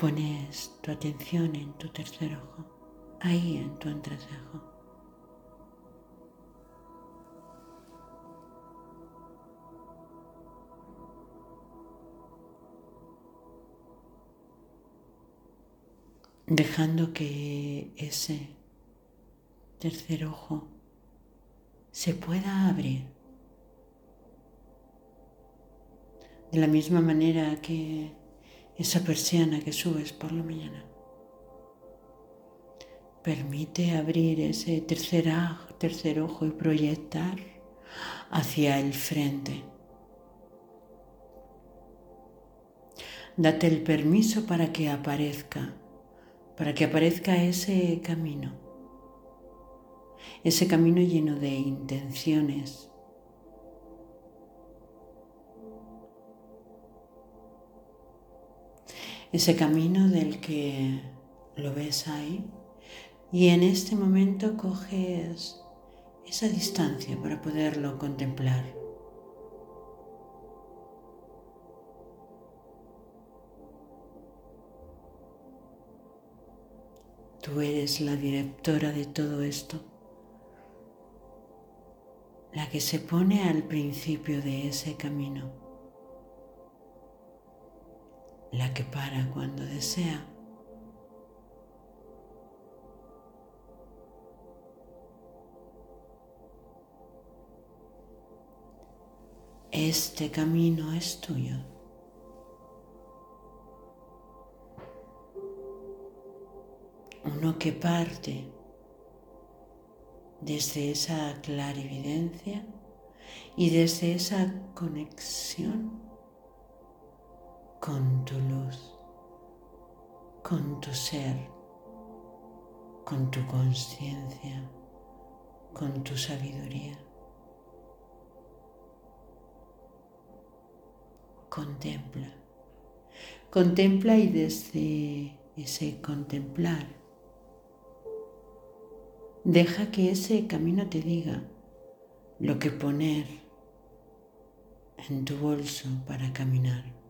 pones tu atención en tu tercer ojo, ahí en tu entrecejo. dejando que ese tercer ojo se pueda abrir. De la misma manera que esa persiana que subes por la mañana. Permite abrir ese tercer, tercer ojo y proyectar hacia el frente. Date el permiso para que aparezca para que aparezca ese camino, ese camino lleno de intenciones. Ese camino del que lo ves ahí. Y en este momento coges esa distancia para poderlo contemplar. Tú eres la directora de todo esto, la que se pone al principio de ese camino, la que para cuando desea. Este camino es tuyo. uno que parte desde esa clarividencia y desde esa conexión con tu con tu ser, con tu conciencia, con tu sabiduría. Contempla, contempla y desde ese contemplar Deja que ese camino te diga lo que poner en tu bolso para caminar.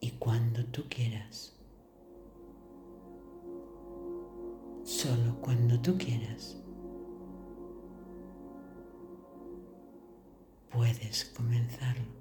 Y cuando tú quieras, solo cuando tú quieras, puedes comenzarlo.